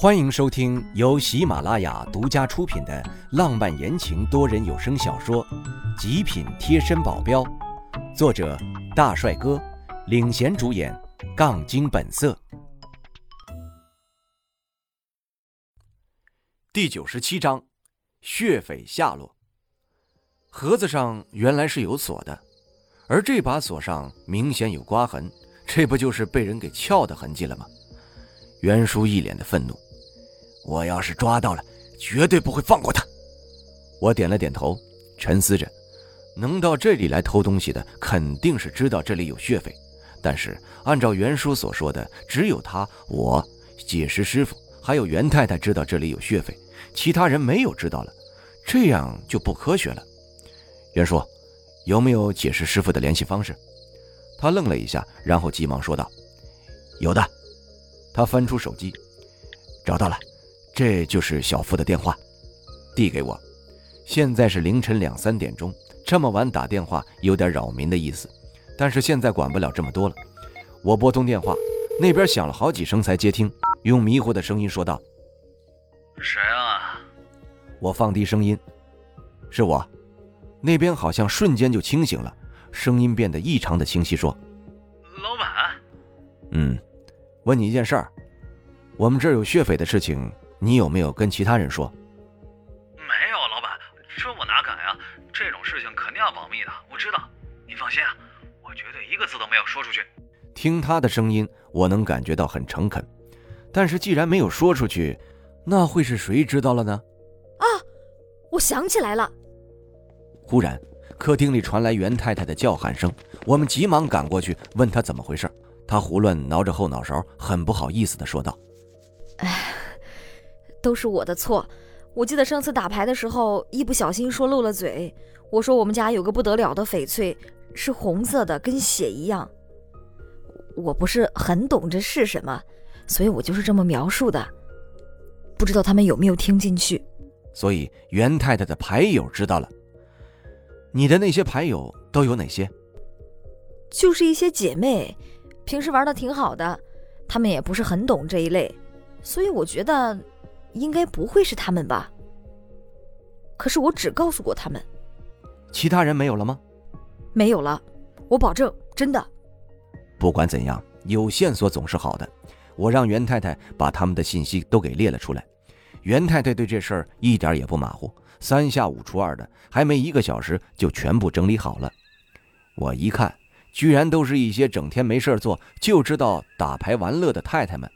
欢迎收听由喜马拉雅独家出品的浪漫言情多人有声小说《极品贴身保镖》，作者大帅哥领衔主演，杠精本色。第九十七章，血匪下落。盒子上原来是有锁的，而这把锁上明显有刮痕，这不就是被人给撬的痕迹了吗？袁叔一脸的愤怒。我要是抓到了，绝对不会放过他。我点了点头，沉思着，能到这里来偷东西的，肯定是知道这里有血匪。但是按照袁叔所说的，只有他、我、解石师傅还有袁太太知道这里有血匪，其他人没有知道了，这样就不科学了。袁叔，有没有解石师傅的联系方式？他愣了一下，然后急忙说道：“有的。”他翻出手机，找到了。这就是小付的电话，递给我。现在是凌晨两三点钟，这么晚打电话有点扰民的意思。但是现在管不了这么多了。我拨通电话，那边响了好几声才接听，用迷糊的声音说道：“谁啊？”我放低声音：“是我。”那边好像瞬间就清醒了，声音变得异常的清晰，说：“老板。”“嗯，问你一件事儿，我们这儿有血匪的事情。”你有没有跟其他人说？没有，老板，这我哪敢呀？这种事情肯定要保密的。我知道，你放心啊，我绝对一个字都没有说出去。听他的声音，我能感觉到很诚恳。但是既然没有说出去，那会是谁知道了呢？啊，我想起来了。忽然，客厅里传来袁太太的叫喊声，我们急忙赶过去问她怎么回事。她胡乱挠着后脑勺，很不好意思地说道：“哎。”都是我的错，我记得上次打牌的时候一不小心说漏了嘴，我说我们家有个不得了的翡翠，是红色的，跟血一样。我不是很懂这是什么，所以我就是这么描述的，不知道他们有没有听进去。所以袁太太的牌友知道了，你的那些牌友都有哪些？就是一些姐妹，平时玩的挺好的，她们也不是很懂这一类，所以我觉得。应该不会是他们吧？可是我只告诉过他们，其他人没有了吗？没有了，我保证，真的。不管怎样，有线索总是好的。我让袁太太把他们的信息都给列了出来。袁太太对这事儿一点也不马虎，三下五除二的，还没一个小时就全部整理好了。我一看，居然都是一些整天没事做就知道打牌玩乐的太太们。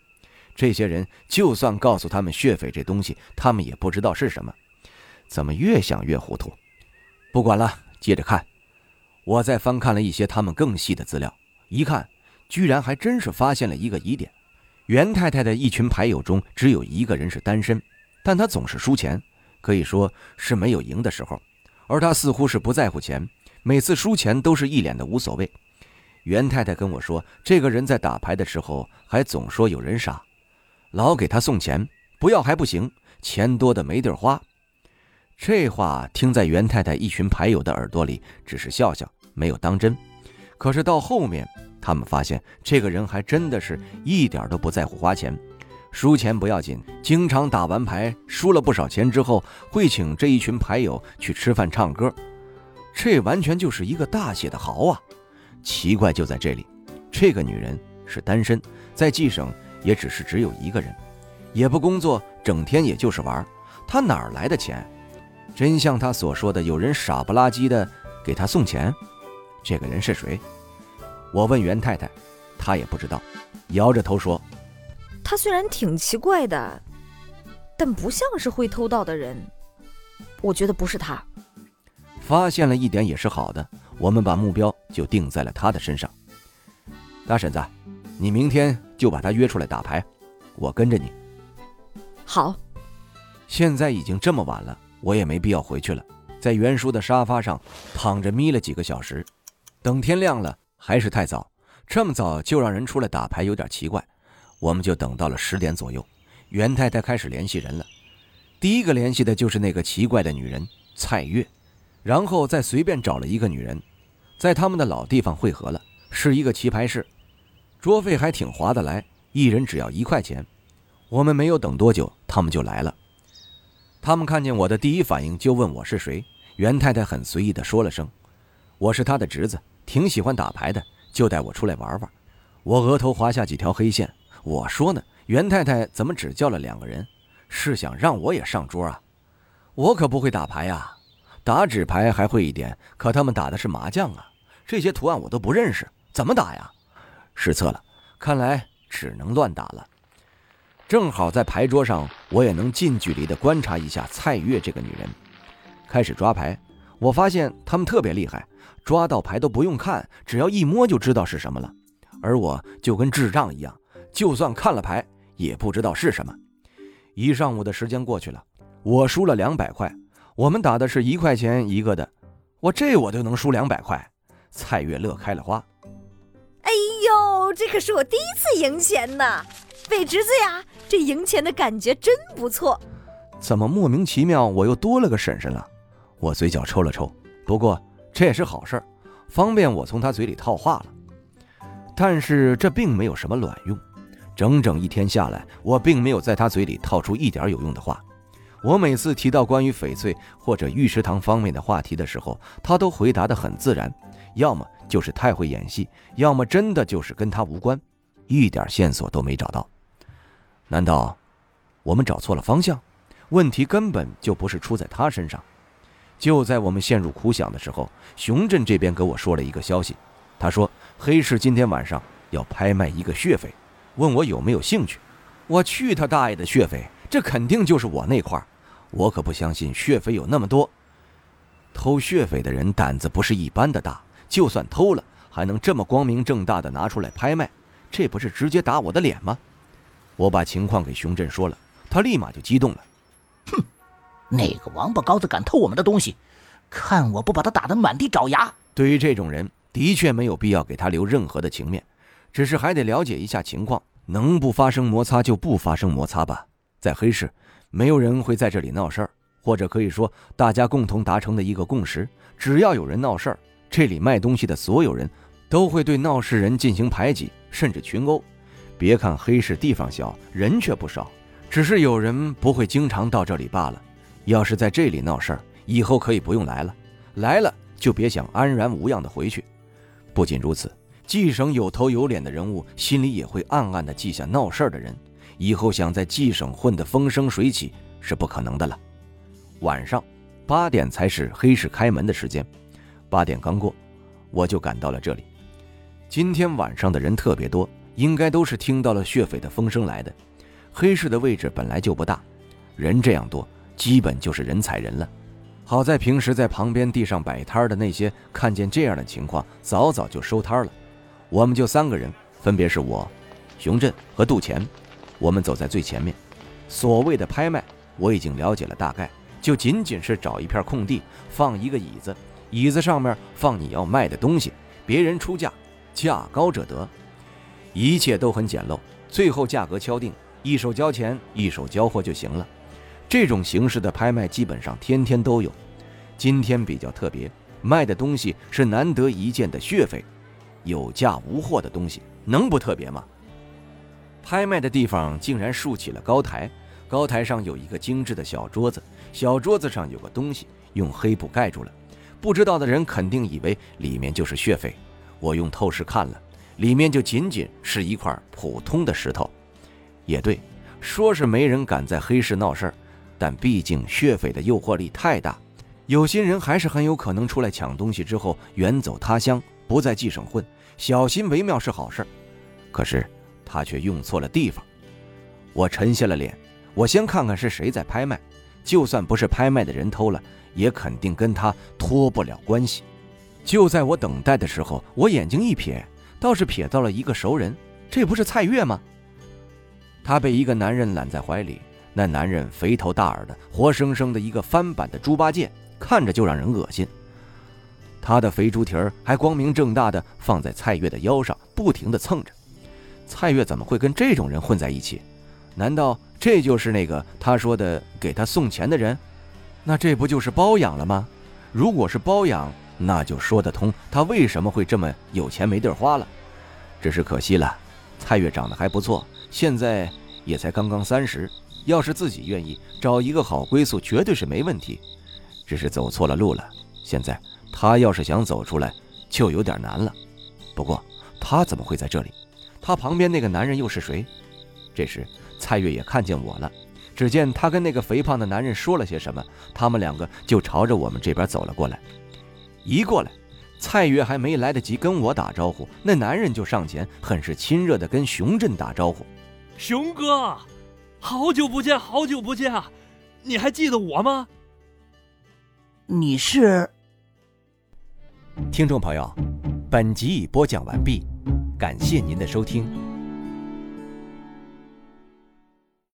这些人就算告诉他们血匪这东西，他们也不知道是什么。怎么越想越糊涂？不管了，接着看。我再翻看了一些他们更细的资料，一看，居然还真是发现了一个疑点：袁太太的一群牌友中，只有一个人是单身，但他总是输钱，可以说是没有赢的时候。而他似乎是不在乎钱，每次输钱都是一脸的无所谓。袁太太跟我说，这个人在打牌的时候还总说有人傻。老给他送钱，不要还不行，钱多的没地儿花。这话听在袁太太一群牌友的耳朵里，只是笑笑，没有当真。可是到后面，他们发现这个人还真的是一点都不在乎花钱，输钱不要紧，经常打完牌输了不少钱之后，会请这一群牌友去吃饭唱歌，这完全就是一个大写的豪啊！奇怪就在这里，这个女人是单身，在冀省。也只是只有一个人，也不工作，整天也就是玩。他哪儿来的钱？真像他所说的，有人傻不拉几的给他送钱？这个人是谁？我问袁太太，她也不知道，摇着头说：“他虽然挺奇怪的，但不像是会偷盗的人。我觉得不是他。”发现了一点也是好的，我们把目标就定在了他的身上。大婶子。你明天就把他约出来打牌，我跟着你。好。现在已经这么晚了，我也没必要回去了，在袁叔的沙发上躺着眯了几个小时。等天亮了还是太早，这么早就让人出来打牌有点奇怪。我们就等到了十点左右，袁太太开始联系人了。第一个联系的就是那个奇怪的女人蔡月，然后再随便找了一个女人，在他们的老地方汇合了，是一个棋牌室。桌费还挺划得来，一人只要一块钱。我们没有等多久，他们就来了。他们看见我的第一反应就问我是谁。袁太太很随意地说了声：“我是他的侄子，挺喜欢打牌的，就带我出来玩玩。”我额头划下几条黑线。我说呢，袁太太怎么只叫了两个人？是想让我也上桌啊？我可不会打牌呀，打纸牌还会一点，可他们打的是麻将啊，这些图案我都不认识，怎么打呀？失策了，看来只能乱打了。正好在牌桌上，我也能近距离地观察一下蔡月这个女人。开始抓牌，我发现他们特别厉害，抓到牌都不用看，只要一摸就知道是什么了。而我就跟智障一样，就算看了牌也不知道是什么。一上午的时间过去了，我输了两百块。我们打的是一块钱一个的，我这我都能输两百块。蔡月乐开了花。哎呦，这可是我第一次赢钱呢！北侄子呀，这赢钱的感觉真不错。怎么莫名其妙我又多了个婶婶了？我嘴角抽了抽，不过这也是好事，方便我从他嘴里套话了。但是这并没有什么卵用。整整一天下来，我并没有在他嘴里套出一点有用的话。我每次提到关于翡翠或者玉石堂方面的话题的时候，他都回答得很自然，要么就是太会演戏，要么真的就是跟他无关，一点线索都没找到。难道我们找错了方向？问题根本就不是出在他身上。就在我们陷入苦想的时候，熊镇这边给我说了一个消息，他说黑市今天晚上要拍卖一个血匪。问我有没有兴趣？我去他大爷的血匪！这肯定就是我那块儿。我可不相信血匪有那么多。偷血匪的人胆子不是一般的大，就算偷了，还能这么光明正大的拿出来拍卖，这不是直接打我的脸吗？我把情况给熊振说了，他立马就激动了。哼，那个王八羔子敢偷我们的东西，看我不把他打得满地找牙！对于这种人，的确没有必要给他留任何的情面。只是还得了解一下情况，能不发生摩擦就不发生摩擦吧。在黑市，没有人会在这里闹事儿，或者可以说，大家共同达成的一个共识：只要有人闹事儿，这里卖东西的所有人都会对闹事人进行排挤，甚至群殴。别看黑市地方小，人却不少，只是有人不会经常到这里罢了。要是在这里闹事儿，以后可以不用来了，来了就别想安然无恙的回去。不仅如此。冀省有头有脸的人物，心里也会暗暗地记下闹事儿的人，以后想在冀省混得风生水起是不可能的了。晚上八点才是黑市开门的时间，八点刚过，我就赶到了这里。今天晚上的人特别多，应该都是听到了血匪的风声来的。黑市的位置本来就不大，人这样多，基本就是人踩人了。好在平时在旁边地上摆摊的那些，看见这样的情况，早早就收摊了。我们就三个人，分别是我、熊振和杜钱。我们走在最前面。所谓的拍卖，我已经了解了大概，就仅仅是找一片空地，放一个椅子，椅子上面放你要卖的东西，别人出价，价高者得。一切都很简陋，最后价格敲定，一手交钱，一手交货就行了。这种形式的拍卖基本上天天都有。今天比较特别，卖的东西是难得一见的血匪。有价无货的东西能不特别吗？拍卖的地方竟然竖起了高台，高台上有一个精致的小桌子，小桌子上有个东西用黑布盖住了。不知道的人肯定以为里面就是血匪。我用透视看了，里面就仅仅是一块普通的石头。也对，说是没人敢在黑市闹事儿，但毕竟血匪的诱惑力太大，有心人还是很有可能出来抢东西之后远走他乡。不在冀省混，小心为妙是好事可是他却用错了地方。我沉下了脸，我先看看是谁在拍卖，就算不是拍卖的人偷了，也肯定跟他脱不了关系。就在我等待的时候，我眼睛一瞥，倒是瞥到了一个熟人，这不是蔡月吗？他被一个男人揽在怀里，那男人肥头大耳的，活生生的一个翻版的猪八戒，看着就让人恶心。他的肥猪蹄儿还光明正大的放在蔡月的腰上，不停的蹭着。蔡月怎么会跟这种人混在一起？难道这就是那个他说的给他送钱的人？那这不就是包养了吗？如果是包养，那就说得通，他为什么会这么有钱没地儿花了？只是可惜了，蔡月长得还不错，现在也才刚刚三十，要是自己愿意找一个好归宿，绝对是没问题。只是走错了路了，现在他要是想走出来，就有点难了。不过他怎么会在这里？他旁边那个男人又是谁？这时蔡月也看见我了，只见他跟那个肥胖的男人说了些什么，他们两个就朝着我们这边走了过来。一过来，蔡月还没来得及跟我打招呼，那男人就上前，很是亲热的跟熊振打招呼：“熊哥，好久不见，好久不见啊！你还记得我吗？”你是？听众朋友，本集已播讲完毕，感谢您的收听。